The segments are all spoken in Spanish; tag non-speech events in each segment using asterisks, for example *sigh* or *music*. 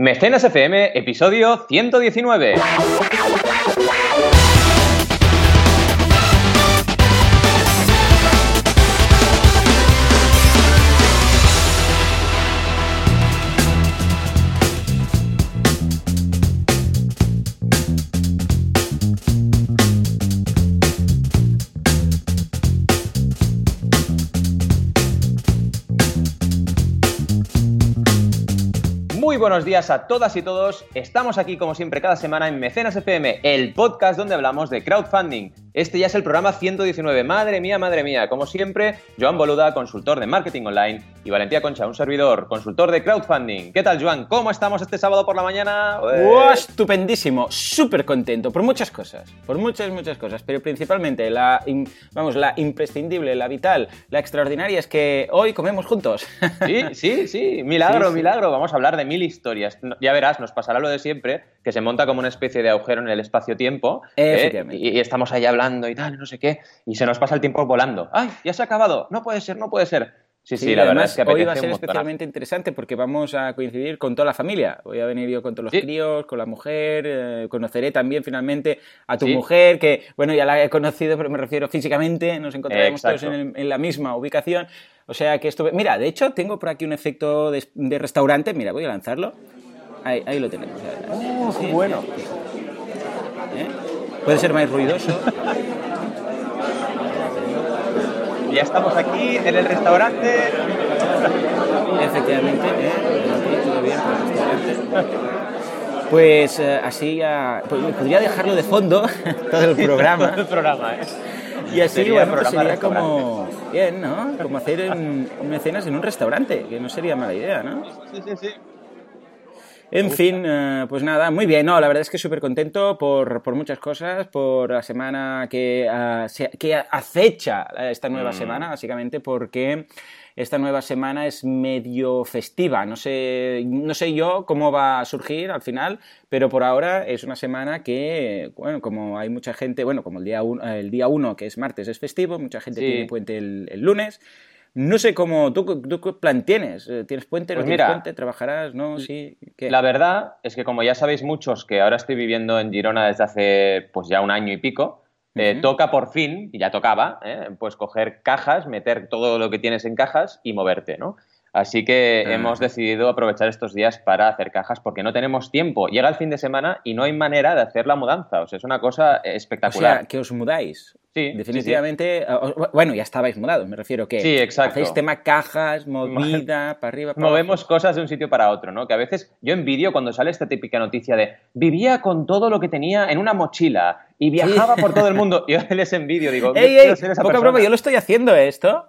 Mecenas FM, episodio 119. Buenos días a todas y todos. Estamos aquí como siempre cada semana en Mecenas FM, el podcast donde hablamos de crowdfunding. Este ya es el programa 119. Madre mía, madre mía. Como siempre, Joan Boluda, consultor de marketing online, y Valentía Concha, un servidor, consultor de crowdfunding. ¿Qué tal, Joan? ¿Cómo estamos este sábado por la mañana? ¡Oh, estupendísimo, súper contento por muchas cosas, por muchas, muchas cosas, pero principalmente la, vamos, la imprescindible, la vital, la extraordinaria es que hoy comemos juntos. *laughs* Sí, sí, sí. Milagro, Sí, sí. milagro. Vamos a hablar de mil historias. Ya verás, nos pasará lo de siempre, que se monta como una especie de agujero en el espacio-tiempo. ¿eh? Y estamos ahí hablando y tal, no sé qué. Y se nos pasa el tiempo volando. ¡Ay, ya se ha acabado! No puede ser, no puede ser. Sí, sí, la verdad además, es que hoy va a ser especialmente interesante porque vamos a coincidir con toda la familia. Voy a venir yo con todos los Sí. críos, con la mujer, eh, conoceré también finalmente a tu Sí. mujer, que bueno, ya la he conocido, pero me refiero físicamente, nos encontraremos todos en, el- en la misma ubicación. O sea que esto... Mira, de hecho, tengo por aquí un efecto de, de restaurante. Mira, voy a lanzarlo. Ahí, ahí lo tenemos. Oh, Sí, bueno. Puede ser más ruidoso. Ya estamos aquí en el restaurante. Efectivamente, ¿eh? Todo bien, por el restaurante. Pues eh, así ya. Pues, podría dejarlo de fondo *laughs* todo el programa. el programa, ¿eh? Y así, Sería bueno, pues sería como. Bien, ¿no? Como hacer un, mecenas en un restaurante, que no sería mala idea, ¿no? Sí, sí, sí. En fin, eh, pues nada, muy bien. No, la verdad es que súper contento por, por muchas cosas, por la semana que, ah, se- que acecha esta nueva Mm. semana, básicamente porque esta nueva semana es medio festiva. No sé, no sé yo cómo va a surgir al final, pero por ahora es una semana que, bueno, como hay mucha gente, bueno, como el día uno, el día uno que es martes, es festivo, mucha gente Sí. tiene puente el, el lunes. No sé cómo, ¿tú, tú qué plan tienes? Eh, ¿Tienes puente? ¿No Pues tienes mira, puente? ¿Trabajarás? ¿No? ¿Sí? ¿Qué? La verdad es que como ya sabéis muchos que ahora estoy viviendo en Girona desde hace pues ya un año y pico, eh, toca por fin, y ya tocaba, ¿eh? pues coger cajas, meter todo lo que tienes en cajas y moverte, ¿no? Así que Ah. hemos decidido aprovechar estos días para hacer cajas porque no tenemos tiempo. Llega el fin de semana y no hay manera de hacer la mudanza. O sea, es una cosa O espectacular. sea, que os mudáis. Sí, Definitivamente. eh, os- Bueno, ya estabais mudados, me refiero que. Sí, exacto. Hacéis tema cajas, movida, para arriba, para movemos abajo. cosas de un sitio para otro, ¿no? Que a veces yo envidio cuando sale esta típica noticia de vivía con todo lo que tenía en una mochila y viajaba por todo el mundo. *laughs* Yo les envidio, digo, ¡Ey, ey! Poca persona. broma, yo lo estoy haciendo esto.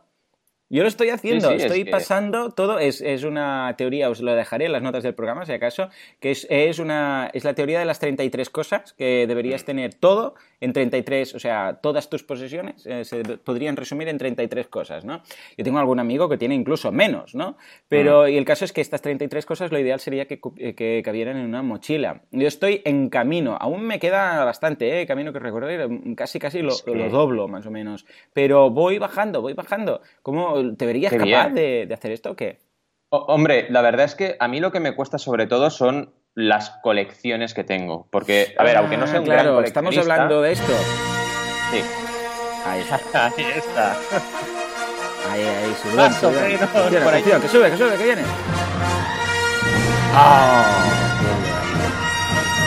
Yo lo estoy haciendo, Sí, sí, es estoy que- pasando todo, es, es una teoría, os lo dejaré en las notas del programa si acaso, que es, es, una, es la teoría de las 33 cosas, que deberías tener todo en 33, o sea, todas tus posesiones eh, se podrían resumir en 33 cosas, ¿no? Yo tengo algún amigo que tiene incluso menos, ¿no? Pero, y el caso es que estas 33 cosas lo ideal sería que, eh, que cabieran en una mochila. Yo estoy en camino, aún me queda bastante, ¿eh? Camino que recorrer, mm, casi casi lo, lo doblo más o menos, pero voy bajando, voy bajando. ¿Cómo te verías Qué capaz de, de hacer esto o qué? O- hombre, la verdad es que a mí lo que me cuesta sobre todo son las colecciones que tengo. Porque, a ver, aunque no sea un Ah, claro, gran estamos hablando de esto. Sí. Ahí está, *laughs* Ahí está. ahí, ahí, *laughs* subidón, Más o menos, por ahí. que sube, que sube, que viene. ¡Ah!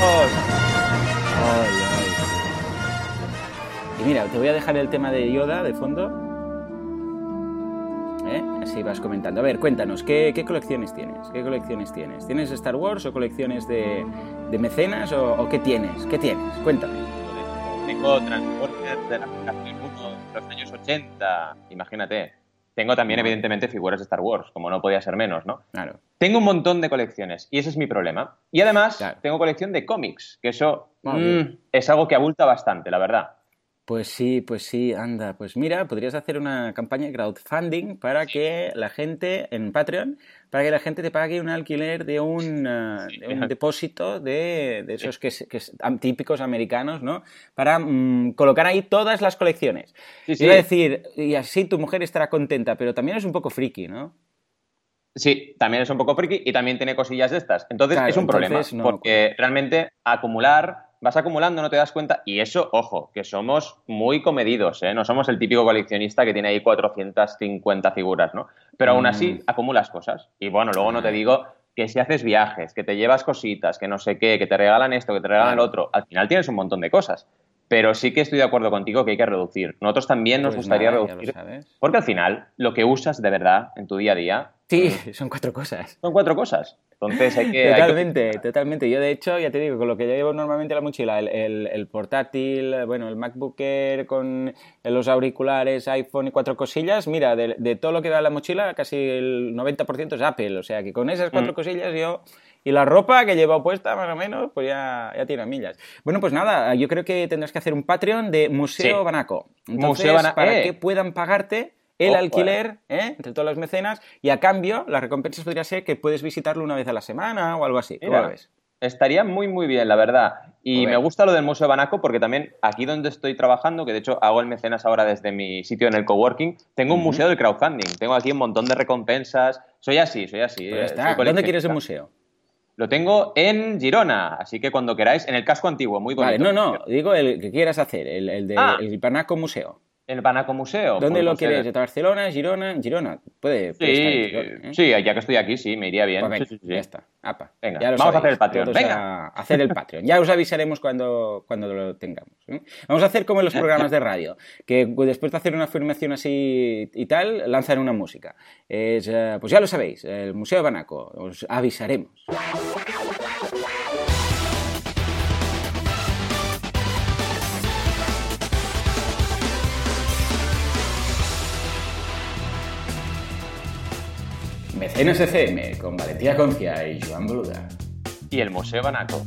Ay, ay. Y mira, te voy a dejar el tema de Yoda de fondo. ¿Eh? Así vas comentando. A ver, cuéntanos, ¿qué, qué colecciones tienes? ¿Qué colecciones tienes? ¿Tienes Star Wars o colecciones de, de mecenas o, o qué tienes? ¿Qué tienes? Cuéntame. Tengo Transporter de la generación 1 de los años 80. Imagínate. Tengo también, evidentemente, figuras de Star Wars, como no podía ser menos, ¿no? Claro. Tengo un montón de colecciones y ese es mi problema. Y además, Claro. tengo colección de cómics, que eso Muy mm, bien. es algo que abulta bastante, la verdad. Pues sí, pues sí, anda. Pues mira, podrías hacer una campaña de crowdfunding para que la gente, en Patreon, para que la gente te pague un alquiler de un, ah, de un depósito de, de esos que, que típicos americanos, ¿no? Para mm, colocar ahí todas las colecciones. Sí, sí. Iba a decir, y así tu mujer estará contenta, pero también es un poco friki, ¿no? Sí, también es un poco friki y también tiene cosillas de estas. Entonces es un problema, porque realmente acumular, vas acumulando, no te das cuenta, y eso, ojo, que somos muy comedidos, ¿eh? No somos el típico coleccionista que tiene ahí 450 figuras, ¿no? Pero aún así mm. acumulas cosas. Y bueno, luego no te digo que si haces viajes, que te llevas cositas, que no sé qué, que te regalan esto, que te regalan lo otro, al final tienes un montón de cosas. Pero sí que estoy de acuerdo contigo que hay que reducir. Nosotros también nos pues gustaría reducir. Porque al final, lo que usas de verdad en tu día a día. Sí, *laughs* son cuatro cosas. Son cuatro cosas. Entonces hay que. Totalmente, totalmente. Yo, de hecho, ya te digo, con lo que yo llevo normalmente la mochila, el, portátil, bueno, el MacBook Air con los auriculares, iPhone y cuatro cosillas, mira, de, todo lo que da la mochila, casi el 90% es Apple. O sea que con esas cuatro mm. cosillas yo y la ropa que lleva puesta, más o menos, pues ya, ya tiene millas. Bueno, pues nada, yo creo que tendrás que hacer un Patreon de Museo Banaco. Museo Banaco. Para eh. que puedan pagarte el alquiler ¿eh? entre todas las mecenas y a cambio la recompensa podría ser que puedes visitarlo una vez a la semana o algo así. ¿Cómo lo ves? Estaría muy, muy bien, la verdad. Y me gusta lo del Museo Banaco porque también aquí donde estoy trabajando, que de hecho hago el mecenas ahora desde mi sitio en el coworking, tengo un museo de crowdfunding. Tengo aquí un montón de recompensas. Soy así, soy así. Pues eh, ¿Dónde quieres el museo? Lo tengo en Girona, así que cuando queráis, en el casco antiguo, muy bonito. Vale, no, no, digo el que quieras hacer, el, el de ah. el Museo. El Banaco Museo. ¿Dónde lo quieres? ¿De Barcelona, Girona? Girona. Puede, sí, ¿eh? sí, ya que estoy aquí, sí, me iría bien. Pues sí, Ya está. Apa. Venga, vamos a hacer el Patreon. Venga. A hacer el Patreon. Ya os avisaremos cuando, cuando lo tengamos. ¿eh? Vamos a hacer como en los programas de radio, que después de hacer una afirmación así y tal, lanzan una música. Es, eh, pues ya lo sabéis, el Museo de Banaco. Os avisaremos. FM con Valentía Concia y Joan Boluda. Y el Museo Banaco.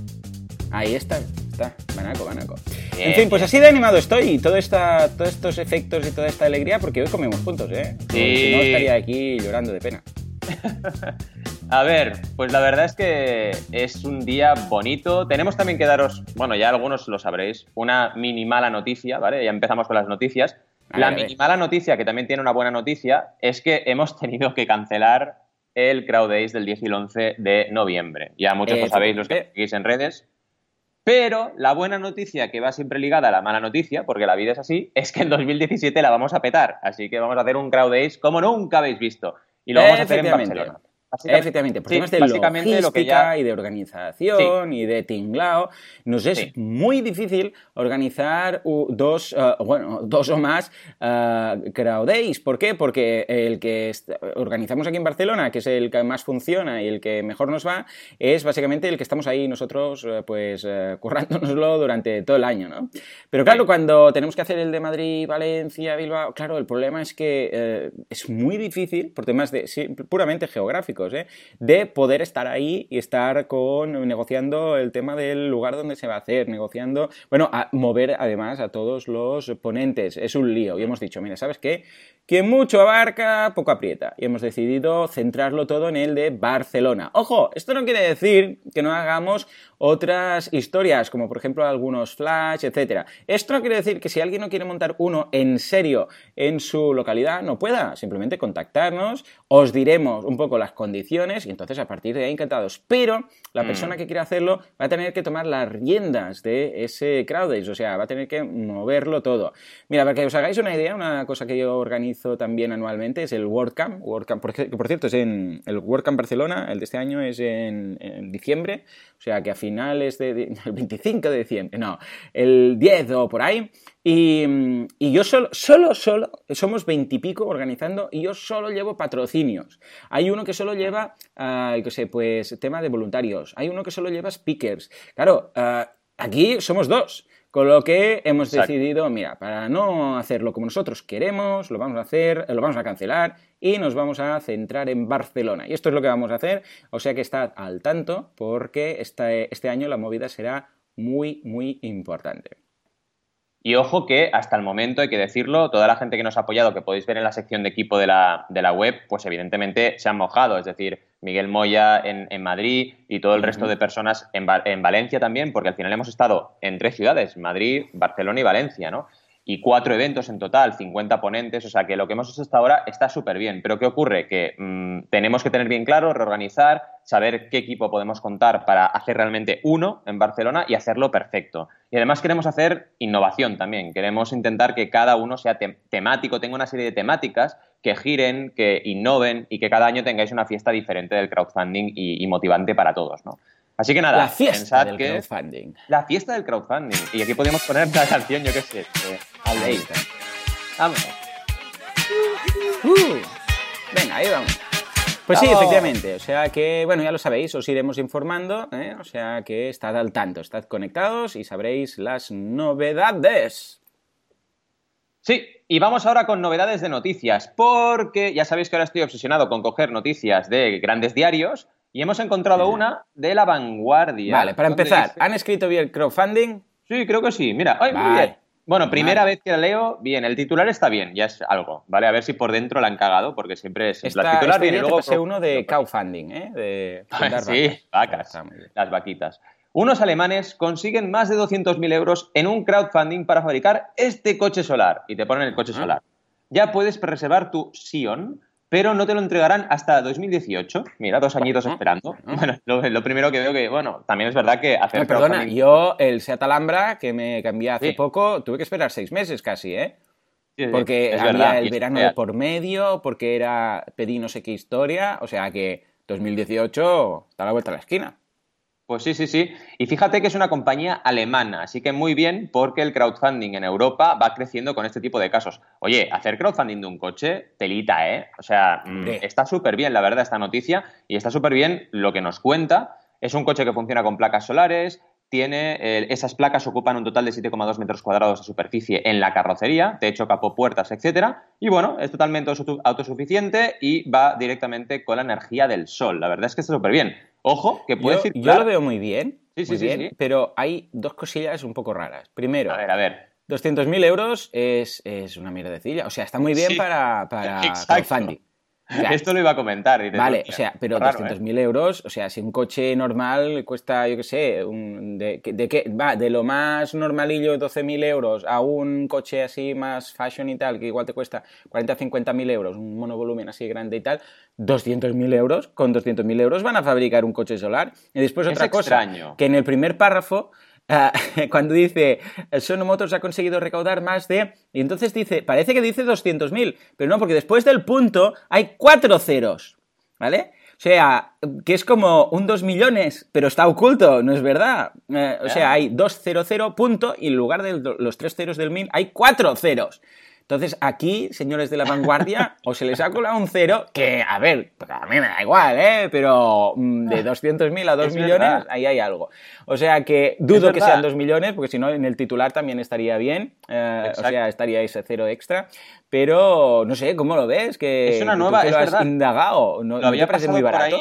Ahí está, está, Banaco, Banaco. en fin, pues así de animado estoy y todo esta, todos estos efectos y toda esta alegría porque hoy comemos juntos, ¿eh? Sí. Si no estaría aquí llorando de pena. *laughs* A ver, pues la verdad es que es un día bonito. Tenemos también que daros, bueno, ya algunos lo sabréis, una mini mala noticia, ¿vale? Ya empezamos con las noticias. la mini mala noticia, que también tiene una buena noticia, es que hemos tenido que cancelar el Crowd Days del 10 y el 11 de noviembre. Ya muchos lo sabéis los que seguís en redes. Pero la buena noticia, que va siempre ligada a la mala noticia, porque la vida es así, es que en 2017 la vamos a petar. Así que vamos a hacer un Crowd Days como nunca habéis visto. Y lo vamos a hacer en Barcelona. Efectivamente, por temas de básicamente lo que ya... y de organización y de tinglao, nos es muy difícil organizar dos, uh, bueno, dos o más uh, crowd days. ¿Por qué? Porque el que organizamos aquí en Barcelona, que es el que más funciona y el que mejor nos va, es básicamente el que estamos ahí nosotros, pues, uh, currándonoslo durante todo el año, ¿no? Pero claro, cuando tenemos que hacer el de Madrid, Valencia, Bilbao, claro, el problema es que es muy difícil, por temas de, puramente geográficos, ¿eh? de poder estar ahí y estar con negociando el tema del lugar donde se va a hacer, negociando, bueno, mover además a todos los ponentes. Es un lío. Y hemos dicho, mira, ¿sabes qué? Quien mucho abarca, poco aprieta. Y hemos decidido centrarlo todo en el de Barcelona. Ojo, esto no quiere decir que no hagamos otras historias, como por ejemplo algunos flash, etc. Esto no quiere decir que si alguien no quiere montar uno en serio en su localidad, no pueda. Simplemente contactarnos, os diremos un poco las condiciones y entonces a partir de ahí encantados. Pero la mm. persona que quiere hacerlo va a tener que tomar las riendas de ese crowd o sea, va a tener que moverlo todo. Mira, para que os hagáis una idea, una cosa que yo organizo también anualmente es el WordCamp. WordCamp por, por, cierto, es en el WordCamp Barcelona, el de este año es en, diciembre, o sea que a finales de, *laughs* el 25 de diciembre, no, el 10 o por ahí. Y, yo solo, solo, solo, somos veintipico organizando y yo solo llevo patrocinios. Hay uno que solo lleva, uh, qué sé, pues tema de voluntarios. Hay uno que solo lleva speakers. Claro, ah, aquí somos dos. Con lo que hemos decidido, mira, para no hacerlo como nosotros queremos, lo vamos a hacer, lo vamos a cancelar y nos vamos a centrar en Barcelona. Y esto es lo que vamos a hacer, o sea que estad al tanto porque este, este año la movida será muy, muy importante. Y ojo que hasta el momento, hay que decirlo, toda la gente que nos ha apoyado, que podéis ver en la sección de equipo de la, de la web, pues evidentemente se han mojado. Es decir, Miguel Moya en, en Madrid y todo el resto de personas en, en, Valencia también, porque al final hemos estado en tres ciudades, Madrid, Barcelona y Valencia, ¿no? Y cuatro eventos en total, 50 ponentes, o sea que lo que hemos hecho hasta ahora está súper bien. Pero ¿qué ocurre? Que mm, tenemos que tener bien claro, reorganizar, saber qué equipo podemos contar para hacer realmente uno en Barcelona y hacerlo perfecto. Y además queremos hacer innovación también, queremos intentar que cada uno sea temático, tenga una serie de temáticas que giren, que innoven y que cada año tengáis una fiesta diferente del crowdfunding y, motivante para todos, ¿no? Así que nada, la fiesta del crowdfunding. La fiesta del crowdfunding. Y aquí podemos poner la canción, yo qué sé. Ahí. Vamos. Uh, venga, ahí vamos. Pues sí, efectivamente. O sea que, bueno, ya lo sabéis, os iremos informando. ¿eh? O sea que estad al tanto, estad conectados y sabréis las novedades. Sí, y vamos ahora con novedades de noticias, porque ya sabéis que ahora estoy obsesionado con coger noticias de grandes diarios y hemos encontrado una de la vanguardia. Vale, para empezar, ¿han escrito bien crowdfunding? Sí, creo que sí. Mira, ay, muy bien. Bueno, primera vez que la leo, bien, el titular está bien, ya es algo, ¿vale? A ver si por dentro la han cagado, porque siempre es la titular viene luego... uno de crowdfunding, ¿eh? De *laughs* sí, vacas, las vaquitas. Unos alemanes consiguen más de 200.000 euros en un crowdfunding para fabricar este coche solar. Y te ponen el coche solar. Ya puedes reservar tu Sion pero no te lo entregarán hasta 2018. Mira, dos añitos esperando. Bueno, lo, primero que veo que, bueno, también es verdad que hacer... perdona, yo el Seat Alhambra, que me cambié hace poco, tuve que esperar seis meses casi, ¿eh? porque había el verano de por medio, porque era pedí no sé qué historia, o sea que 2018 está a la vuelta de la esquina. Pues sí, sí, sí. Y fíjate que es una compañía alemana, así que muy bien porque el crowdfunding en Europa va creciendo con este tipo de casos. Oye, hacer crowdfunding de un coche, telita, ¿eh? O sea, mm, está súper bien, la verdad, esta noticia y está súper bien lo que nos cuenta. Es un coche que funciona con placas solares, tiene, eh, esas placas ocupan un total de 7,2 metros cuadrados de superficie en la carrocería, techo, capó, puertas, etcétera. Y bueno, es totalmente autosuficiente y va directamente con la energía del sol. La verdad es que está súper bien. Ojo, que puede yo, Yo lo veo muy bien, sí, sí, sí, pero hay dos cosillas un poco raras. Primero, a ver, a ver. 200.000 euros es, es, una mierdecilla. O sea, está muy bien para, para *laughs* crowdfunding. Esto lo iba a comentar. vale, o sea, pero 200.000 ¿eh? euros, o sea, si un coche normal cuesta, yo qué sé, de, de, va, de lo más normalillo 12.000 euros a un coche así más fashion y tal, que igual te cuesta 40 o 50.000 euros, un monovolumen así grande y tal, 200.000 euros, con 200.000 euros van a fabricar un coche solar. Y después otra cosa, que en el primer párrafo Ah, *laughs* cuando dice Sono Motors ha conseguido recaudar más de... Y entonces dice, parece que dice 200.000, pero no, porque después del punto hay cuatro ceros, ¿vale? O sea, que es como un 2 millones, pero está oculto, ¿no es verdad? Eh, o sea, hay 200 punto y en lugar de los tres ceros del mil hay cuatro ceros. Entonces, aquí, señores de la vanguardia, o se les ha colado un cero, que, a ver, a mí me da igual, ¿eh? Pero mm, de 200.000 a 2 millones, ahí hay algo. O sea que dudo que sean 2 millones, porque si no, en el titular también estaría bien. Eh, o sea, estaría ese cero extra. Pero, no sé, ¿cómo lo ves? Que es una nueva, que lo has indagado. ¿No, lo había parece muy barato?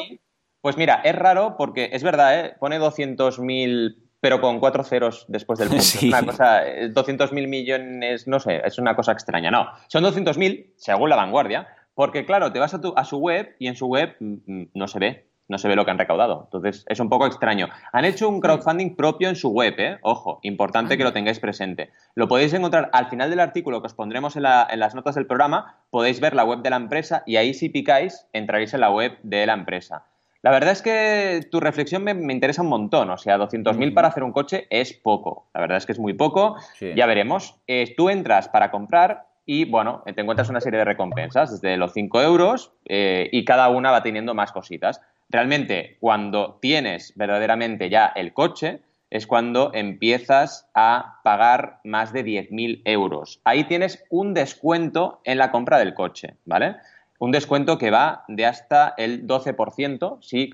Pues mira, es raro porque es verdad, ¿eh? Pone 200.000 pero con cuatro ceros después del *laughs* punto. Es una cosa, 200.000 eh, millones, no sé, es una cosa extraña. No, son 200.000 según la vanguardia, porque claro, te vas a, tu, a su web y en su web mm, mm, no se ve, no se ve lo que han recaudado. Entonces, es un poco extraño. Han hecho un crowdfunding propio en su web, ¿eh? Ojo, importante que lo tengáis presente. Lo podéis encontrar al final del artículo que os pondremos en, en, las notas del programa, podéis ver la web de la empresa y ahí si picáis entraréis en la web de la empresa. La verdad es que tu reflexión me, interesa un montón. O sea, 200.000 para hacer un coche es poco. La verdad es que es muy poco. Ya veremos. Eh, tú entras para comprar y, bueno, te encuentras una serie de recompensas, desde los 5 euros, eh, y cada una va teniendo más cositas. Realmente, cuando tienes verdaderamente ya el coche, es cuando empiezas a pagar más de 10.000 euros. Ahí tienes un descuento en la compra del coche, ¿vale? Un descuento que va de hasta el 12% si,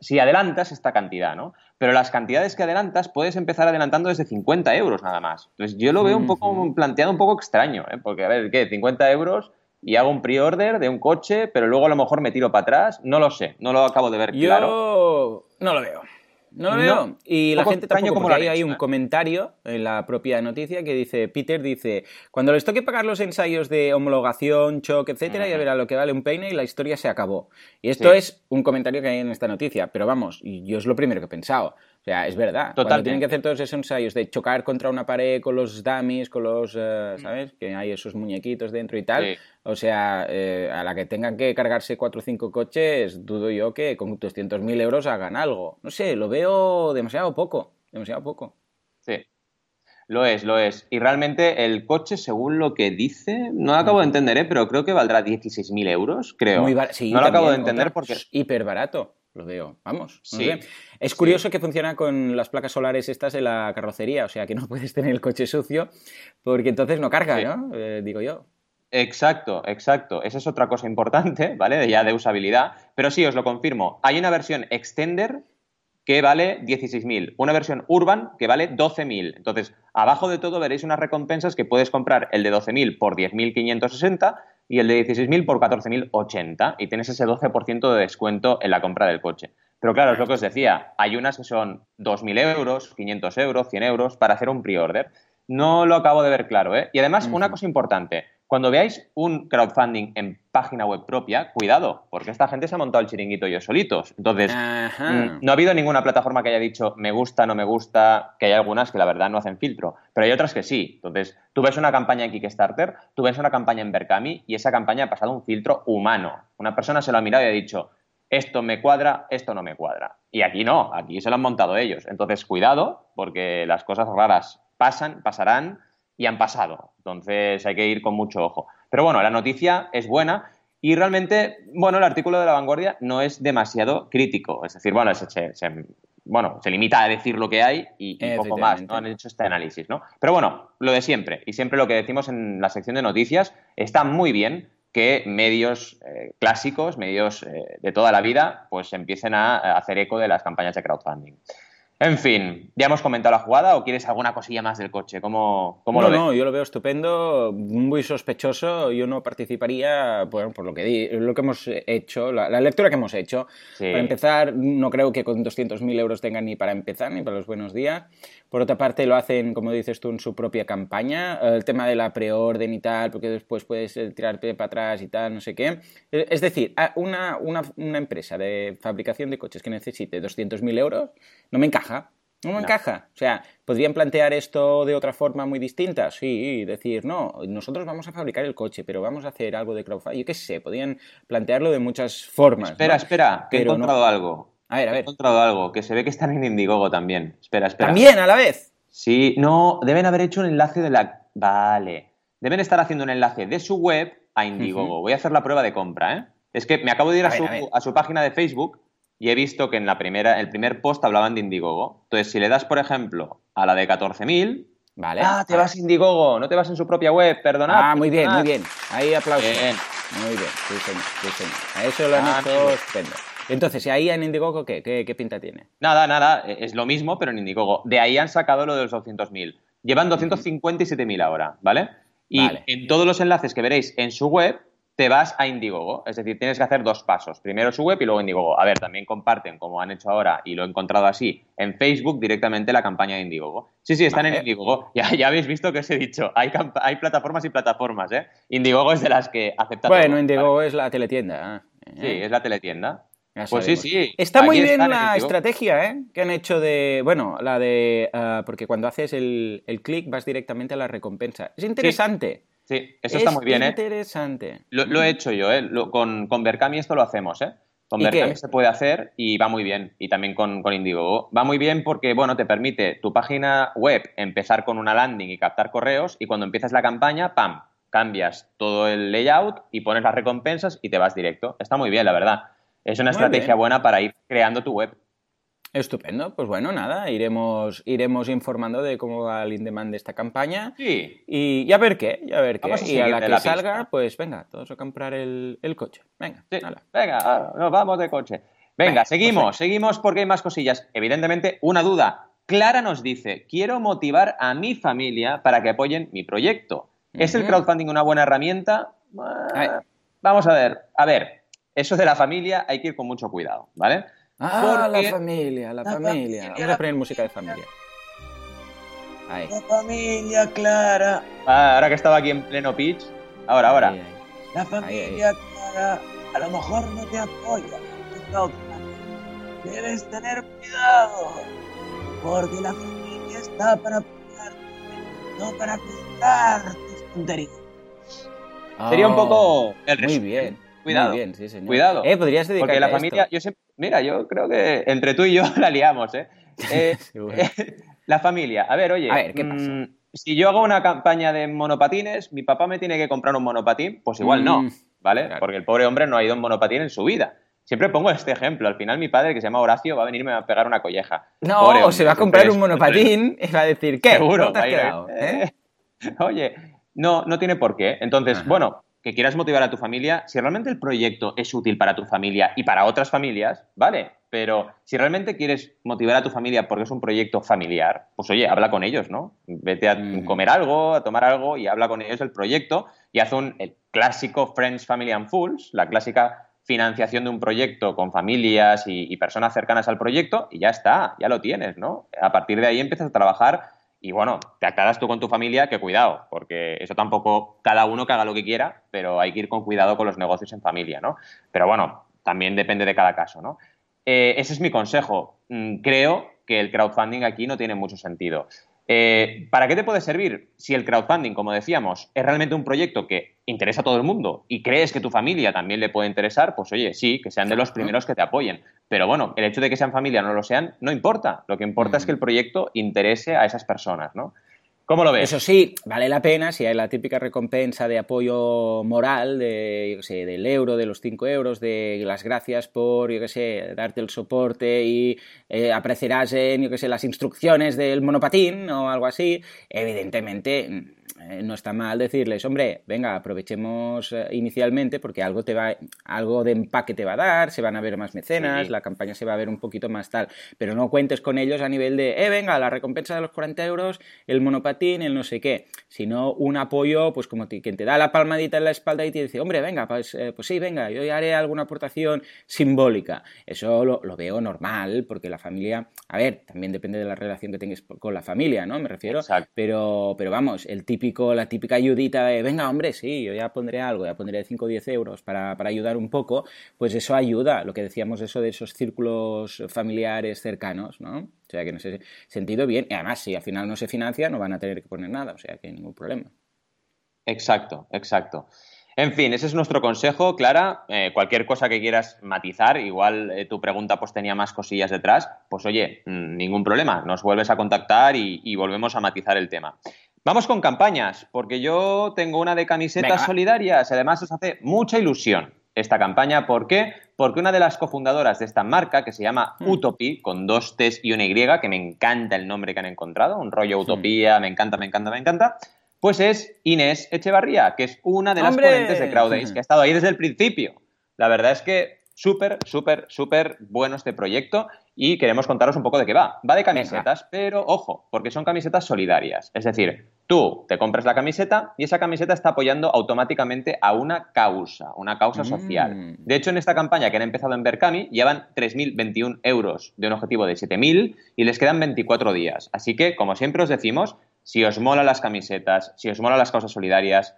si adelantas esta cantidad, ¿no? Pero las cantidades que adelantas puedes empezar adelantando desde 50 euros nada más. Entonces yo lo veo un poco planteado un poco extraño, ¿eh? Porque, a ver, ¿qué? 50 euros y hago un pre-order de un coche, pero luego a lo mejor me tiro para atrás. No lo sé, no lo acabo de ver claro. No lo veo. No lo veo. y la gente tampoco, como porque hay, un comentario en la propia noticia que dice, Peter dice, cuando les toque pagar los ensayos de homologación, choque, etcétera, ya verá lo que vale un peine y la historia se acabó. Y esto es un comentario que hay en esta noticia, pero vamos, y yo es lo primero que he pensado. O sea, es verdad. Cuando Totalmente. tienen que hacer todos esos ensayos de chocar contra una pared con los dummies, con los, eh, Mm. ¿sabes? Que hay esos muñequitos dentro y tal. Sí. O sea, eh, a la que tengan que cargarse cuatro o cinco coches, dudo yo que con 200.000 euros hagan algo. No sé, lo veo demasiado poco. Demasiado poco. Sí. Lo es, lo es. Y realmente el coche, según lo que dice, no lo acabo de entender, ¿eh? pero creo que valdrá 16.000 euros, creo. Muy sí, no lo acabo de entender porque... Hiper barato, lo veo. Vamos. no Sí. sé. Es curioso que funciona con las placas solares estas en la carrocería, o sea que no *laughs* puedes tener el coche sucio porque entonces no carga, Sí. ¿no? Eh, digo yo. Exacto, exacto. Esa es otra cosa importante, *laughs* ¿vale? Ya de usabilidad. Pero sí, os lo confirmo. Hay una versión Extender que vale 16.000, una versión Urban que vale 12.000. Entonces, abajo de todo veréis unas recompensas que puedes comprar el de 12.000 por 10.560 y el de 16.000 por 14.080 y tienes ese 12% de descuento en la compra del coche. Pero claro, es lo que os decía, hay unas que son 2.000 euros, 500 euros, 100 euros para hacer un pre-order. No lo acabo de ver claro, ¿eh? Y además, una cosa importante, cuando veáis un crowdfunding en página web propia, cuidado, porque esta gente se ha montado el chiringuito ellos solitos. Entonces, Ajá. Mm, No ha habido ninguna plataforma que haya dicho me gusta, no me gusta, que hay algunas que la verdad no hacen filtro, pero hay otras que sí. Entonces, tú ves una campaña en Kickstarter, tú ves una campaña en Berkami y esa campaña ha pasado un filtro humano. Una persona se lo ha mirado y ha dicho esto me cuadra, esto no me cuadra. Y aquí no, aquí se lo han montado ellos. Entonces, cuidado, porque las cosas raras pasan, pasarán y han pasado. Entonces, hay que ir con mucho ojo. Pero bueno, la noticia es buena y realmente, bueno, el artículo de la vanguardia no es demasiado crítico. Es decir, bueno, se, se- se- bueno, se limita a decir lo que hay y, y poco más. ¿no? Han hecho este análisis, ¿no? Pero bueno, lo de siempre. Y siempre lo que decimos en la sección de noticias está muy bien que medios eh, clásicos, medios eh, de toda la vida, pues empiecen a, a hacer eco de las campañas de crowdfunding. En fin, ¿ya hemos comentado la jugada o quieres alguna cosilla más del coche? ¿Cómo, cómo no, lo ves? no, yo lo veo estupendo, muy sospechoso. Yo no participaría, bueno, por lo que, lo que hemos hecho, la, la lectura que hemos hecho. Sí. Para empezar, no creo que con 200.000 euros tengan ni para empezar ni para los buenos días. Por otra parte, lo hacen, como dices tú, en su propia campaña. El tema de la preorden y tal, porque después puedes eh, tirarte para atrás y tal, no sé qué. Eh, Es decir, una, una, una empresa de fabricación de coches que necesite 200.000 euros no me encaja. No me No. encaja. O sea, ¿podrían plantear esto de otra forma muy distinta? Sí, decir, no, nosotros vamos a fabricar el coche, pero vamos a hacer algo de crowdfunding. Yo qué sé, podrían plantearlo de muchas formas. Espera, ¿no? espera, que he no. encontrado algo. A ver, a He ver. encontrado algo, que se ve que están en Indiegogo también. Espera, espera. También a la vez. Sí, no, deben haber hecho un enlace de la... Vale. Deben estar haciendo un enlace de su web a Indiegogo. Voy a hacer la prueba de compra, ¿eh? Es que me acabo de ir a, A ver, su, a su página de Facebook y he visto que en la primera, el primer post hablaban de Indiegogo. Entonces, si le das, por ejemplo, a la de 14.000... Vale. Ah, te vas a Indiegogo, no te vas en su propia web, perdonad. Ah, muy bien, muy bien. Ahí aplausos. Bien. Muy bien, sí señor, sí señor. A eso lo han Ah, hecho estupendo. Entonces, ¿y ahí en Indiegogo qué? ¿Qué, qué pinta tiene? Nada, nada, eh, es lo mismo, pero en Indiegogo. De ahí han sacado lo de los 200.000. Llevan 257.000 ahora, ¿vale? Y Vale. en todos los enlaces que veréis en su web, te vas a Indiegogo. Es decir, tienes que hacer dos pasos. Primero su web y luego Indiegogo. A ver, también comparten, como han hecho ahora, y lo he encontrado así, en Facebook directamente la campaña de Indiegogo. Sí, sí, están Vale. en Indiegogo. *laughs* Ya, ya habéis visto que os he dicho. Hay, hay plataformas y plataformas, ¿eh? Indiegogo es de las que acepta todo, Bueno, ¿vale? Indiegogo es la teletienda. ¿eh? Sí, es la teletienda. Ya Pues sí, sabemos. sí. Está muy bien la estrategia ¿eh? que han hecho de. Bueno, la de. ah, porque cuando haces el, el clic vas directamente a la recompensa. Es interesante. Sí, eso está Es muy bien, ¿eh? Interesante. Lo, lo he hecho yo, ¿eh? Lo- con, con Berkami esto lo hacemos, ¿eh? Con ¿Y Berkami se puede hacer y va muy bien. Y también con, con Indiegogo. Va muy bien porque, bueno, te permite tu página web empezar con una landing y captar correos y cuando empiezas la campaña, ¡pam! Cambias todo el layout y pones las recompensas y te vas directo. Está muy bien, la verdad. Es una Muy estrategia bien. buena para ir creando tu web. Estupendo. Pues bueno, nada, iremos, iremos informando de cómo va el in-demand de esta campaña. Sí, Y, y a ver qué, y a ver qué. A Y a la que la salga, pista. pues venga, todos a comprar el, el coche. Venga, Sí, venga, ah, nos vamos de coche. Venga, Venga, seguimos, pues seguimos porque hay más cosillas. Evidentemente, una duda. Clara nos dice, quiero motivar a mi familia para que apoyen mi proyecto. ¿Es el crowdfunding una buena herramienta? Vamos a ver, a ver, eso de la familia hay que ir con mucho cuidado, ¿vale? Ah, Porque- la familia, la, la familia. familia, Vamos a poner música de familia. Ahí. La familia Clara. Ah, ahora que estaba aquí en pleno pitch, ahora, ahora. ahí, ahí. La familia Clara a lo mejor no te apoya. Debes tener cuidado. porque la familia está para apoyarte, no para pensar tus tonterías. Sería un poco el Muy resumen. bien. Cuidado. Muy bien, sí, señor. Cuidado. Eh, podrías dedicarte Porque la a familia, esto. yo siempre, mira, yo creo que entre tú y yo *laughs* la liamos, ¿eh? *laughs* Eh, Seguro. la familia, a ver, oye, A ver, ¿qué pasa? mm, si yo hago una campaña de monopatines, mi papá me tiene que comprar un monopatín, pues igual no, Mm, ¿vale? claro. Porque el pobre hombre no ha ido en monopatín en su vida. Siempre pongo este ejemplo. Al final mi padre, que se llama Horacio, va a venir y me va a pegar una colleja. No, Pobre o se va a comprar un monopatín *laughs* y va a decir, ¿qué? Seguro, ¿Cómo te has va a ir, quedado? eh, ¿Eh? Oye, no, no tiene por qué. Entonces, Ajá. bueno, que quieras motivar a tu familia, si realmente el proyecto es útil para tu familia y para otras familias, vale. Pero si realmente quieres motivar a tu familia porque es un proyecto familiar, pues oye, habla con ellos, ¿no? Vete a comer algo, a tomar algo y habla con ellos del proyecto y haz un el clásico Friends, Family and Fools, la clásica financiación de un proyecto con familias y, y personas cercanas al proyecto y ya está, ya lo tienes, ¿no? A partir de ahí empiezas a trabajar y bueno, te aclaras tú con tu familia que cuidado, porque eso tampoco cada uno que haga lo que quiera, pero hay que ir con cuidado con los negocios en familia, ¿no? Pero bueno, también depende de cada caso, ¿no? Eh, ese es mi consejo. Mm, Creo que el crowdfunding aquí no tiene mucho sentido. Eh, ¿Para qué te puede servir? Si el crowdfunding, como decíamos, es realmente un proyecto que interesa a todo el mundo y crees que tu familia también le puede interesar, pues oye, sí, que sean de los primeros que te apoyen. Pero bueno, el hecho de que sean familia o no lo sean, no importa. Lo que importa es que el proyecto interese a esas personas, ¿no? ¿Cómo lo ves? Eso sí, vale la pena si hay la típica recompensa de apoyo moral, de, yo sé, del euro, de los 5 euros, de las gracias por, yo qué sé, darte el soporte y eh, apreciarás en, yo qué sé, las instrucciones del monopatín o algo así. Evidentemente, eh, no está mal decirles, hombre, venga, aprovechemos eh, inicialmente porque algo te va, algo de empaque te va a dar, se van a ver más mecenas, Sí. la campaña se va a ver un poquito más tal, pero no cuentes con ellos a nivel de, eh, venga, la recompensa de los 40 euros, el monopatín, el no sé qué, sino un apoyo, pues como te- quien te da la palmadita en la espalda y te dice, hombre, venga, pues, eh, pues sí, venga, yo haré alguna aportación simbólica. Eso lo, lo veo normal, porque la familia, a ver, también depende de la relación que tengas con la familia, ¿no? Me refiero, Exacto. pero, pero vamos, el típico, la típica ayudita de, venga, hombre, sí, yo ya pondré algo, ya pondré 5 o 10 euros para, para ayudar un poco, pues eso ayuda, lo que decíamos eso de esos círculos familiares cercanos, ¿no? O sea que en ese sentido, bien, y además, si al final no se financia, no van a tener que poner nada, o sea que ningún problema. Exacto, exacto. En fin, ese es nuestro consejo, Clara. Eh, cualquier cosa que quieras matizar, igual eh, tu pregunta pues tenía más cosillas detrás, pues oye, mm, ningún problema, nos vuelves a contactar y, y volvemos a matizar el tema. Vamos con campañas, porque yo tengo una de camisetas Venga, solidarias, además os hace mucha ilusión esta campaña. ¿Por qué? Porque una de las cofundadoras de esta marca, que se llama Mm. Utopy, con dos T's y una Y, que me encanta el nombre que han encontrado, un rollo utopía, me encanta, me encanta, me encanta, pues es Inés Echevarría, que es una de las ¡Hombre! ponentes de CrowdAce, que ha estado ahí desde el principio. La verdad es que súper, súper, súper bueno este proyecto y queremos contaros un poco de qué va. Va de camisetas, pero ojo, porque son camisetas solidarias. Es decir, tú te compras la camiseta y esa camiseta está apoyando automáticamente a una causa, una causa Mm. social. De hecho, en esta campaña que han empezado en Berkami, llevan 3.021 euros de un objetivo de 7.000 y les quedan 24 días. Así que, como siempre os decimos, si os molan las camisetas, si os molan las causas solidarias,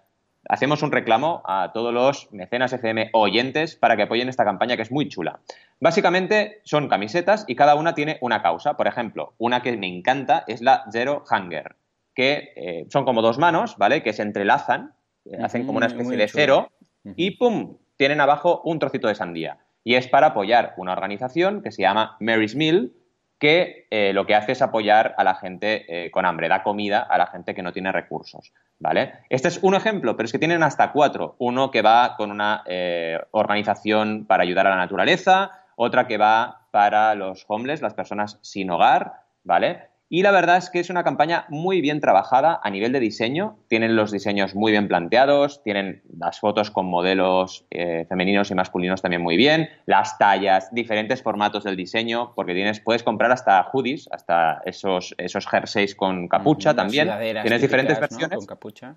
hacemos un reclamo a todos los mecenas FM oyentes para que apoyen esta campaña que es muy chula. Básicamente son camisetas y cada una tiene una causa. Por ejemplo, una que me encanta es la Zero Hunger, que eh, son como dos manos, ¿vale? Que se entrelazan, eh, hacen como una especie de cero y ¡pum! Tienen abajo un trocito de sandía. Y es para apoyar una organización que se llama Mary's Meal, que eh, lo que hace es apoyar a la gente eh, con hambre, da comida a la gente que no tiene recursos, ¿vale? Este es un ejemplo, pero es que tienen hasta cuatro. Uno que va con una eh, organización para ayudar a la naturaleza, otra que va para los homeless, las personas sin hogar, ¿vale? Y la verdad es que es una campaña muy bien trabajada a nivel de diseño. Tienen los diseños muy bien planteados, tienen las fotos con modelos eh, femeninos y masculinos también muy bien, las tallas, diferentes formatos del diseño, porque tienes, puedes comprar hasta hoodies, hasta esos, esos jerseys con capucha Ujú, las también. Tienes diferentes versiones. Con capucha.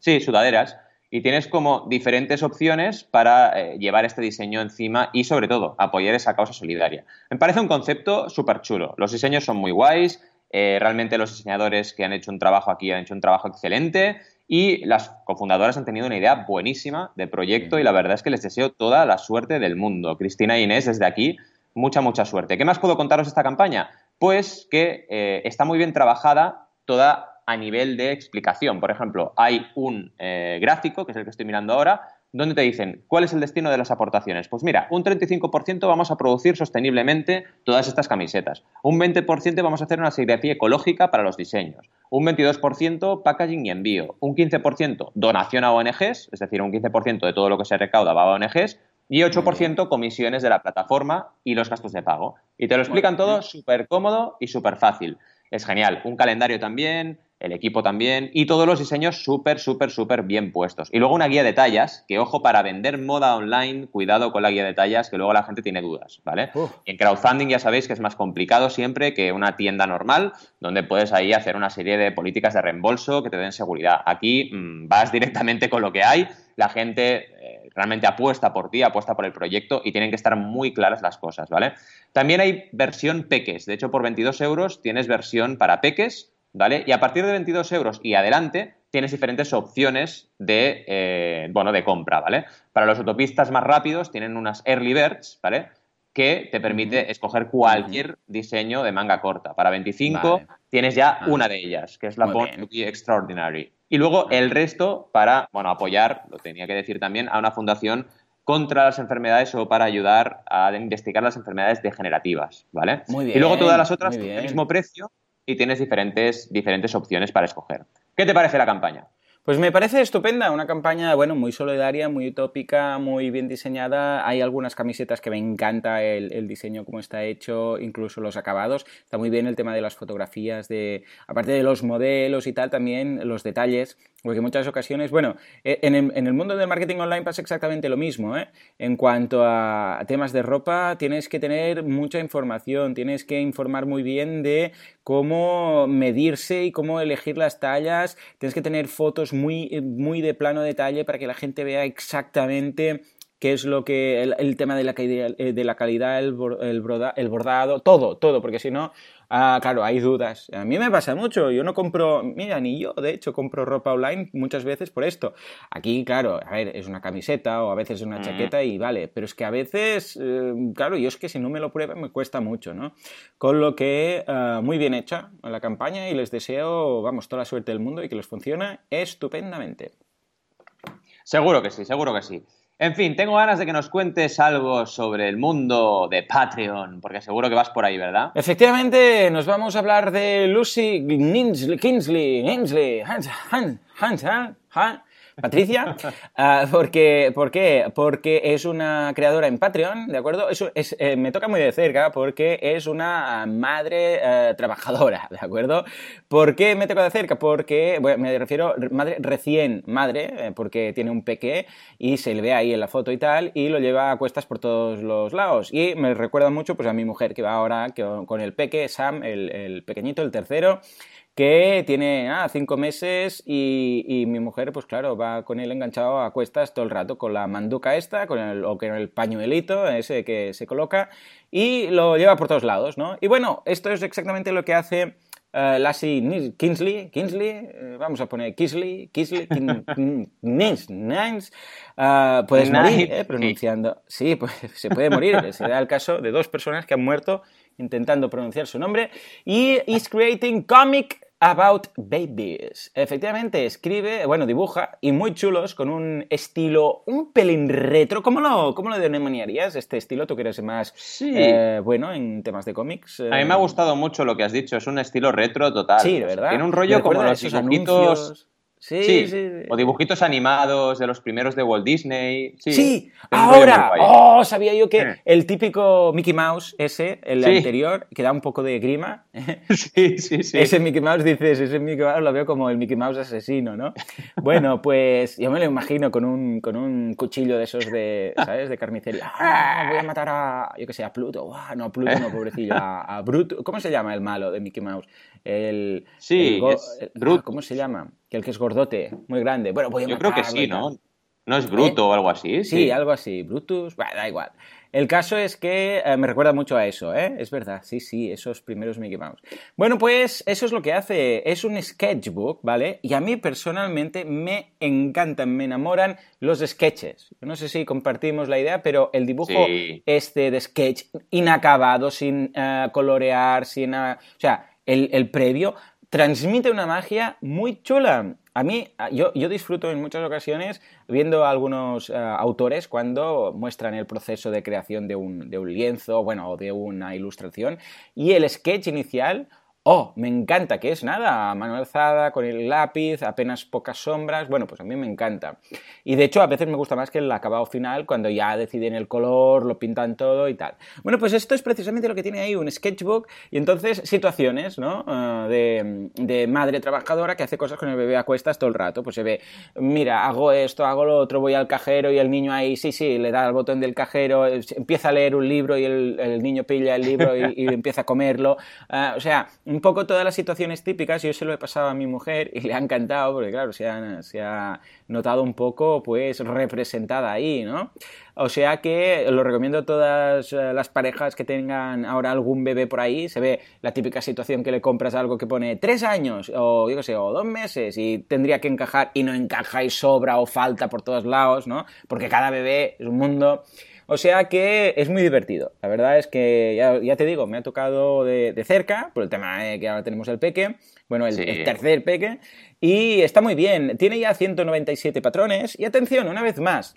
Sí, sudaderas. Y tienes como diferentes opciones para eh, llevar este diseño encima y sobre todo apoyar esa causa solidaria. Me parece un concepto súper chulo. Los diseños son muy guays, eh, realmente los diseñadores que han hecho un trabajo aquí han hecho un trabajo excelente y las cofundadoras han tenido una idea buenísima de proyecto y la verdad es que les deseo toda la suerte del mundo. Cristina e Inés, desde aquí, mucha, mucha suerte. ¿Qué más puedo contaros de esta campaña? pues que eh, está muy bien trabajada toda a nivel de explicación. Por ejemplo, hay un eh, gráfico, que es el que estoy mirando ahora, donde te dicen cuál es el destino de las aportaciones. Pues mira, un 35% vamos a producir sosteniblemente todas estas camisetas. Un 20% vamos a hacer una serigrafía ecológica para los diseños. Un 22% packaging y envío. Un 15% donación a ONGs, es decir, un 15% de todo lo que se recauda va a ONGs. Y 8% comisiones de la plataforma y los gastos de pago. Y te lo explican todo súper cómodo y súper fácil. Es genial. Un calendario también, el equipo también, y todos los diseños súper, súper, súper bien puestos. Y luego una guía de tallas, que ojo, para vender moda online, cuidado con la guía de tallas, que luego la gente tiene dudas, ¿vale? en crowdfunding ya sabéis que es más complicado siempre que una tienda normal, donde puedes ahí hacer una serie de políticas de reembolso que te den seguridad. Aquí mmm, vas directamente con lo que hay, la gente eh, realmente apuesta por ti, apuesta por el proyecto y tienen que estar muy claras las cosas, ¿vale? También hay versión peques, de hecho por 22 euros tienes versión para peques, ¿vale? Y a partir de 22 euros y adelante tienes diferentes opciones de, eh, bueno, de compra, ¿vale? Para los autopistas más rápidos tienen unas early birds, ¿vale? Que te permite escoger cualquier diseño de manga corta. Para 25 vale. tienes ya ah. una de ellas, que es la be Extraordinary. Y luego el resto para, bueno, apoyar, lo tenía que decir también, a una fundación contra las enfermedades o para ayudar a investigar las enfermedades degenerativas, ¿vale? Muy bien, y luego todas las otras el mismo precio y tienes diferentes, diferentes opciones para escoger. ¿Qué te parece la campaña? Pues me parece estupenda, una campaña, bueno, muy solidaria, muy utópica, muy bien diseñada. Hay algunas camisetas que me encanta el, el, diseño, cómo está hecho, incluso los acabados. Está muy bien el tema de las fotografías, de, aparte de los modelos y tal, también los detalles. Porque en muchas ocasiones, bueno, en el, en el mundo del marketing online pasa exactamente lo mismo. ¿eh? En cuanto a temas de ropa, tienes que tener mucha información, tienes que informar muy bien de cómo medirse y cómo elegir las tallas, tienes que tener fotos muy, muy de plano detalle para que la gente vea exactamente qué es lo que el, tema de la, de la calidad, el, el, bordado, todo, todo, porque si no, ah, claro, hay dudas. A mí me pasa mucho, yo no compro, mira, ni yo, de hecho, compro ropa online muchas veces por esto. Aquí, claro, a ver, es una camiseta o a veces es una chaqueta y vale, pero es que a veces, eh, claro, yo es que si no me lo prueba me cuesta mucho, ¿no? Con lo que, uh, muy bien hecha la campaña y les deseo, vamos, toda la suerte del mundo y que les funcione estupendamente. Seguro que sí, seguro que sí. En fin, tengo ganas de que nos cuentes algo sobre el mundo de Patreon, porque seguro que vas por ahí, ¿verdad? Efectivamente, nos vamos a hablar de Lucy Kingsley, Kingsley, Kingsley, Hans, Hans, Hans, Hans, Patricia, uh, *laughs* porque, ¿por qué? Porque es una creadora en Patreon, ¿de acuerdo? Eso es, eh, me toca muy de cerca porque es una madre uh, trabajadora, ¿de acuerdo? ¿Por qué me toca de cerca? Porque, bueno, me refiero madre recién madre, eh, porque tiene un peque y se le ve ahí en la foto y tal, y lo lleva a cuestas por todos los lados. Y me recuerda mucho pues, a mi mujer que va ahora con el peque, Sam, el, el pequeñito, el tercero, que tiene ah, cinco meses y, y, mi mujer, pues claro, va con él enganchado a cuestas todo el rato con la manduca esta, con el, o con el pañuelito ese que se coloca y lo lleva por todos lados, ¿no? Y bueno, esto es exactamente lo que hace Uh, Lassie Kingsley, Kingsley, uh, vamos a poner Kisley, Kisley, *laughs* Nins, Nins, uh, puedes morir eh, pronunciando, sí, pues, se puede morir, *laughs* se da el caso de dos personas que han muerto intentando pronunciar su nombre, y is creating comic About Babies. Efectivamente, escribe, bueno, dibuja, y muy chulos, con un estilo un pelín retro. ¿Cómo lo, cómo lo denominarías este estilo? Tú que eres más sí. eh, bueno en temas de cómics. Eh... A mí me ha gustado mucho lo que has dicho, es un estilo retro total. Sí, de verdad. Tiene un rollo como los dibujitos... Anuncios... Sí, sí, sí, O dibujitos animados de los primeros de Walt Disney. Sí, sí. ahora. Oh, sabía yo que el típico Mickey Mouse, ese, el sí. anterior, que da un poco de grima. *laughs* Sí, sí, sí. Ese Mickey Mouse, dices, ese Mickey Mouse lo veo como el Mickey Mouse asesino, ¿no? Bueno, *laughs* pues yo me lo imagino con un, con un cuchillo de esos de, ¿sabes? De carnicería. *laughs* Ah, voy a matar a, yo qué sé, a Pluto. Ah, no, a Pluto no, pobrecillo. A, a Bruto. ¿Cómo se llama el malo de Mickey Mouse? El. Sí, el, el, ah, ¿Cómo se llama? Que el que es gordote, muy grande. Bueno, voy a Yo creo que sí, ¿no? ¿No es Bruto o algo así? ¿Eh? Sí, algo así. Brutus, bah, da igual. El caso es que eh, me recuerda mucho a eso, ¿eh? Es verdad, sí, sí, esos primeros Mickey Mouse. Bueno, pues eso es lo que hace. Es un sketchbook, ¿vale? Y a mí personalmente me encantan, me enamoran los sketches. No sé si compartimos la idea, pero el dibujo Sí. este de sketch inacabado, sin eh, colorear, sin... eh, o sea, el, el previo transmite una magia muy chula. A mí, yo, yo disfruto en muchas ocasiones viendo a algunos eh, autores cuando muestran el proceso de creación de un, de un lienzo, bueno, o de una ilustración, y el sketch inicial, oh, me encanta, que es nada, mano alzada, con el lápiz, apenas pocas sombras, bueno, pues a mí me encanta. Y de hecho, a veces me gusta más que el acabado final, cuando ya deciden el color, lo pintan todo y tal. Bueno, pues esto es precisamente lo que tiene ahí un sketchbook y entonces situaciones, ¿no? Eh, de, de madre trabajadora que hace cosas con el bebé a cuestas todo el rato. Pues se ve, mira, hago esto, hago lo otro, voy al cajero y el niño ahí, sí, sí, le da al botón del cajero, eh, empieza a leer un libro y el, el niño pilla el libro y, empieza a comerlo. Eh, o sea, un poco todas las situaciones típicas, yo se lo he pasado a mi mujer y le ha encantado porque, claro, se ha, se ha notado un poco, pues, representada ahí, ¿no? O sea que lo recomiendo a todas eh, las parejas que tengan ahora algún bebé por ahí. Se ve la típica situación que le compras algo que pone tres años o yo qué sé, o dos meses y tendría que encajar y no encaja y sobra o falta por todos lados, ¿no? Porque cada bebé es un mundo. O sea que es muy divertido. La verdad es que, ya, ya te digo, me ha tocado de, de cerca, por el tema de que ahora tenemos el peque, bueno, el, Sí. el tercer peque, y está muy bien. Tiene ya 197 patrones, y atención, una vez más,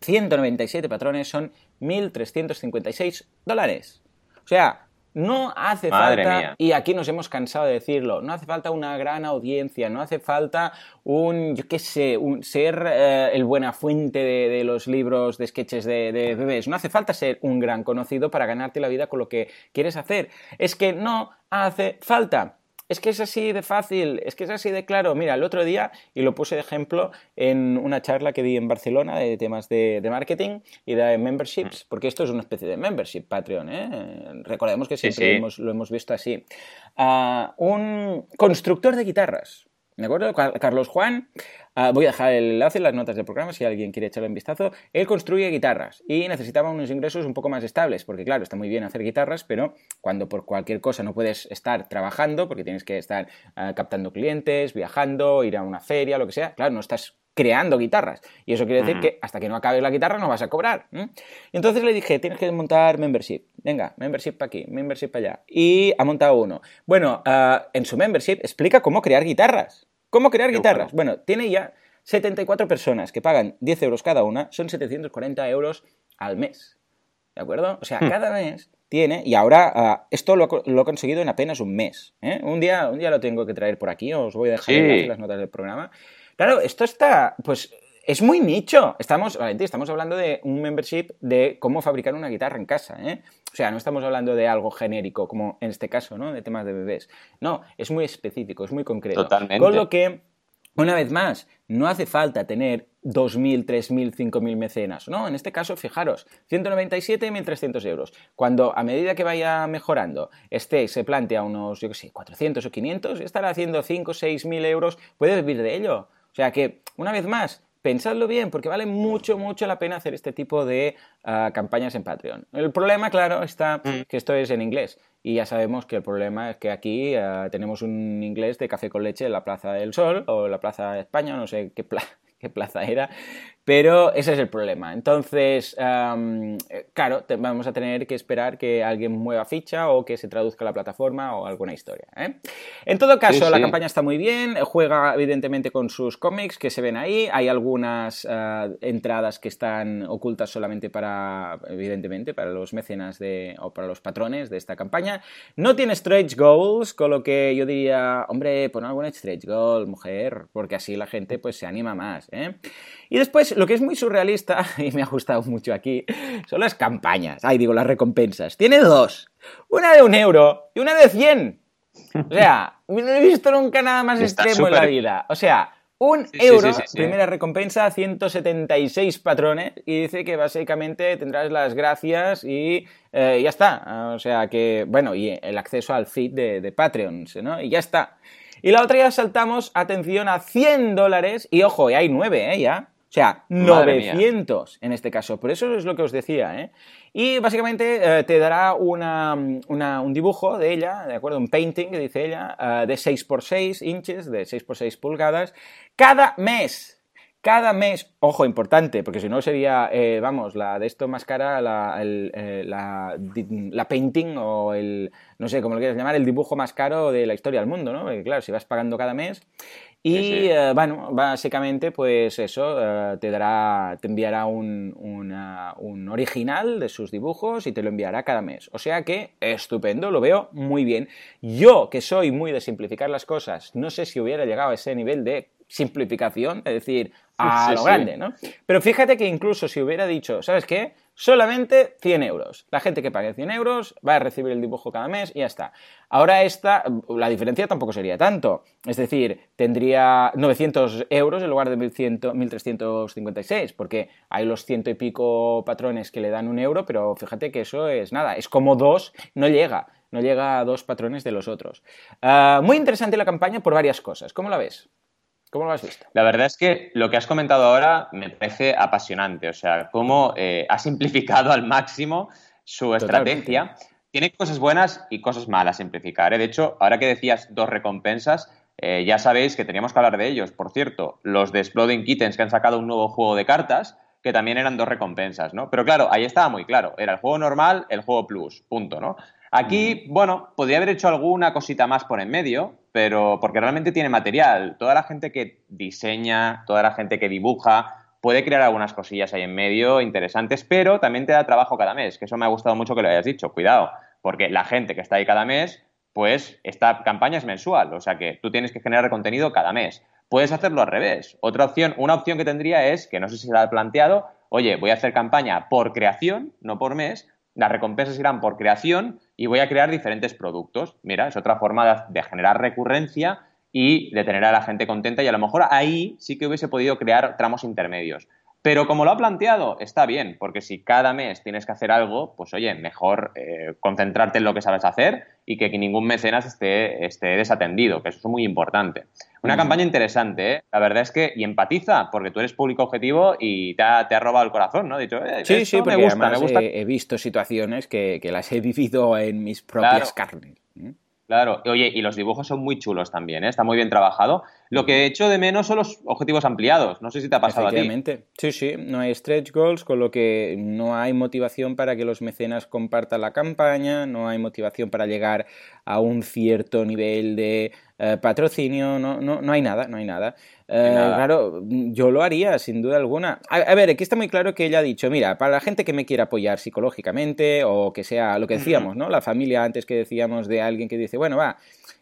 197 patrones son 1.356 dólares. O sea, no hace Madre falta, mía. y aquí nos hemos cansado de decirlo, no hace falta una gran audiencia, no hace falta un, yo qué sé, un, ser eh, el buena fuente de, de los libros de sketches de, de bebés, no hace falta ser un gran conocido para ganarte la vida con lo que quieres hacer. Es que no hace falta. Es que es así de fácil, es que es así de claro. Mira, el otro día, y lo puse de ejemplo en una charla que di en Barcelona de temas de, de marketing y de memberships, porque esto es una especie de membership Patreon, ¿eh? Recordemos que Sí, siempre. Hemos, lo hemos visto así. Ah, un constructor de guitarras. ¿De acuerdo? Car- Carlos Juan, ah, voy a dejar el enlace en las notas del programa si alguien quiere echarle un vistazo. Él construye guitarras y necesitaba unos ingresos un poco más estables, porque claro, está muy bien hacer guitarras, pero cuando por cualquier cosa no puedes estar trabajando, porque tienes que estar ah, captando clientes, viajando, ir a una feria, lo que sea, claro, no estás creando guitarras. Y eso quiere decir que hasta que no acabes la guitarra no vas a cobrar. Y entonces le dije, tienes que montar membership. Venga, membership para aquí, membership para allá. Y ha montado uno. Bueno, ah, en su membership explica cómo crear guitarras. ¿Cómo crear Qué guitarras? Bueno, tiene ya 74 personas que pagan 10 euros cada una, son 740 euros al mes. ¿De acuerdo? O sea, cada mes tiene, y ahora ah, esto lo, lo he conseguido en apenas un mes. ¿eh? Un, día, un día lo tengo que traer por aquí, os voy a dejar Sí. las notas del programa. Claro, esto está, pues, es muy nicho. Estamos, Valentín, estamos hablando de un membership de cómo fabricar una guitarra en casa, ¿eh? O sea, no estamos hablando de algo genérico, como en este caso, ¿no? De temas de bebés. No, es muy específico, es muy concreto. Totalmente. Con lo que, una vez más, no hace falta tener 2.000, 3.000, 5.000 mecenas. No, en este caso, fijaros, 197 1.300 euros. Cuando a medida que vaya mejorando, este se plantea unos, yo qué sé, 400 o 500, estará haciendo 5 o 6.000 euros, puede vivir de ello. O sea que, una vez más, pensadlo bien, porque vale mucho, mucho la pena hacer este tipo de ah, campañas en Patreon. El problema, claro, está Mm. que esto es en inglés. Y ya sabemos que el problema es que aquí ah, tenemos un inglés de café con leche en la Plaza del Sol o en la Plaza de España, no sé qué, pla- *laughs* qué plaza era, pero ese es el problema. Entonces, eh, claro, te- vamos a tener que esperar que alguien mueva ficha o que se traduzca la plataforma o alguna historia. ¿eh? En todo caso, Sí, la sí. campaña está muy bien, juega evidentemente con sus cómics que se ven ahí, hay algunas ah, entradas que están ocultas solamente para, evidentemente, para los mecenas de, o para los patrones de esta campaña. No tiene stretch goals, con lo que yo diría, hombre, pon algún stretch goal, mujer, porque así la gente pues se anima más. ¿eh? Y después, lo que es muy surrealista, *laughs* y me ha gustado mucho aquí, son las campañas, ay, digo, las recompensas. Tiene dos, una de un euro y una de 100. O sea, *laughs* no he visto nunca nada más Está extremo en la vida. O sea, un Sí, euro, sí, sí, sí. primera recompensa, 176 patrones, y dice que básicamente tendrás las gracias y eh, ya está. O sea que, bueno, y el acceso al feed de, de Patreons, ¿no? Y ya está. Y la otra ya saltamos, atención, a 100 dólares, y ojo, y hay 9, ¿eh? Ya. O sea, Madre mía. 900 en este caso. Por eso es lo que os decía, ¿eh? Y básicamente eh, te dará una, una- un dibujo de ella, ¿de acuerdo? Un painting, que dice ella, eh, de 6x6 inches, de 6x6 pulgadas, cada mes. Cada mes, ojo, importante, porque si no sería, eh, vamos, la de esto más cara, la, el, eh, la, la painting o el, no sé cómo lo quieras llamar, el dibujo más caro de la historia del mundo, ¿no? Porque claro, si vas pagando cada mes. Y Sí, sí. eh, bueno, básicamente, pues eso, eh, te dará, te enviará un, una- un original de sus dibujos y te lo enviará cada mes. O sea que, estupendo, lo veo muy bien. Yo, que soy muy de simplificar las cosas, no sé si hubiera llegado a ese nivel de simplificación, es decir, a Sí, lo grande, ¿no? Pero fíjate que incluso si hubiera dicho, ¿sabes qué? Solamente 100 euros. La gente que pague 100 euros va a recibir el dibujo cada mes y ya está. Ahora esta, la diferencia tampoco sería tanto. Es decir, tendría 900 euros en lugar de 1100, 1356, porque hay los ciento y pico patrones que le dan un euro, pero fíjate que eso es nada, es como dos, no llega, no llega a dos patrones de los otros. Ah, muy interesante la campaña por varias cosas. ¿Cómo la ves? ¿Cómo lo has visto? La verdad es que lo que has comentado ahora me parece apasionante. O sea, cómo eh, ha simplificado al máximo su estrategia. Tiene cosas buenas y cosas malas simplificar. ¿eh? De hecho, ahora que decías dos recompensas, eh, ya sabéis que teníamos que hablar de ellos. Por cierto, los de Exploding Kittens que han sacado un nuevo juego de cartas, que también eran dos recompensas, ¿no? Pero claro, ahí estaba muy claro. Era el juego normal, el juego plus, punto, ¿no? Aquí, bueno, podría haber hecho alguna cosita más por en medio, pero porque realmente tiene material. Toda la gente que diseña, toda la gente que dibuja, puede crear algunas cosillas ahí en medio interesantes, pero también te da trabajo cada mes, que eso me ha gustado mucho que lo hayas dicho. Cuidado, porque la gente que está ahí cada mes, pues esta campaña es mensual, o sea que tú tienes que generar contenido cada mes. Puedes hacerlo al revés. Otra opción, una opción que tendría es, que no sé si se la ha planteado, oye, voy a hacer campaña por creación, no por mes, las recompensas irán por creación y voy a crear diferentes productos. Mira, es otra forma de, de generar recurrencia y de tener a la gente contenta y a lo mejor ahí sí que hubiese podido crear tramos intermedios. Pero como lo ha planteado, está bien, porque si cada mes tienes que hacer algo, pues oye, mejor eh, concentrarte en lo que sabes hacer y que ningún mecenas esté, esté desatendido, que eso es muy importante. Una campaña interesante, ¿eh? La verdad es que, y empatiza, porque tú eres público objetivo y te ha, te ha robado el corazón, ¿no? Dicho, eh, Sí, sí, me gusta, además me gusta. He, he visto situaciones que, que las he vivido en mis propias carnes. Claro, oye, y los dibujos son muy chulos también, ¿eh? Está muy bien trabajado. Lo que he hecho de menos son los objetivos ampliados. No sé si te ha pasado a ti. Sí, sí, no hay stretch goals, con lo que no hay motivación para que los mecenas compartan la campaña, no hay motivación para llegar a un cierto nivel de eh, patrocinio, no, no, no hay nada, no hay nada. Eh. Claro, yo lo haría, sin duda alguna. A, a ver, aquí está muy claro que ella ha dicho, mira, para la gente que me quiera apoyar psicológicamente o que sea lo que decíamos, ¿no? La familia antes que decíamos de alguien que dice, bueno, va,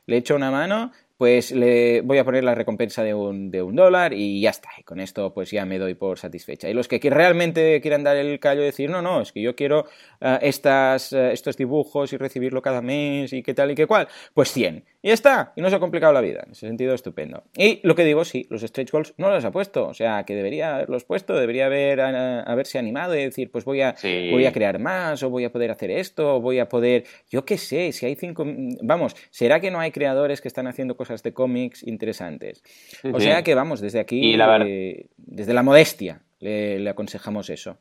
le echo una mano, pues le voy a poner la recompensa de un, de un dólar y ya está. Y con esto pues ya me doy por satisfecha. Y los que realmente quieran dar el callo y decir, no, no, es que yo quiero eh, estas, eh, estos dibujos y recibirlo cada mes y qué tal y qué cual, pues 100. Y ya está. Y no se ha complicado la vida. En ese sentido, estupendo. Y lo que digo, sí, los stretch goals no los ha puesto. O sea, que debería haberlos puesto, debería haber, eh, haberse animado y decir, pues voy a, Sí. voy a crear más, o voy a poder hacer esto, o voy a poder, yo qué sé, si hay cinco, vamos, ¿será que no hay creadores que están haciendo cosas de cómics interesantes? Sí, o sí. sea que vamos, desde aquí, Y la verdad- eh, desde la modestia, le, le aconsejamos eso.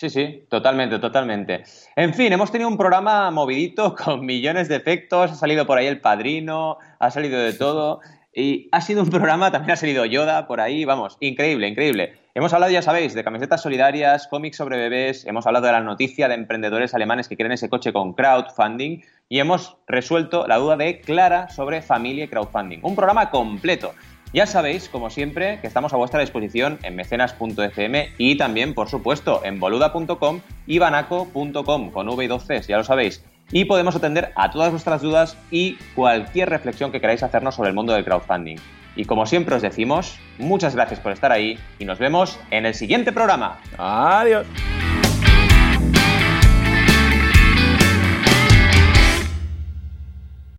Sí, sí, totalmente, totalmente. En fin, hemos tenido un programa movidito *laughs* con millones de efectos, ha salido por ahí el padrino, ha salido de todo. Y ha sido un programa, también ha salido Yoda por ahí, vamos, increíble, increíble. Hemos hablado, ya sabéis, de camisetas solidarias, cómics sobre bebés, hemos hablado de la noticia de emprendedores alemanes que quieren ese coche con crowdfunding y hemos resuelto la duda de Clara sobre familia y crowdfunding. Un programa completo. Ya sabéis, como siempre, que estamos a vuestra disposición en mecenas.fm y también, por supuesto, en boluda.com y banaco.com con V y dos Cs, ya lo sabéis. Y podemos atender a todas vuestras dudas y cualquier reflexión que queráis hacernos sobre el mundo del crowdfunding. Y como siempre os decimos, muchas gracias por estar ahí y nos vemos en el siguiente programa. Adiós.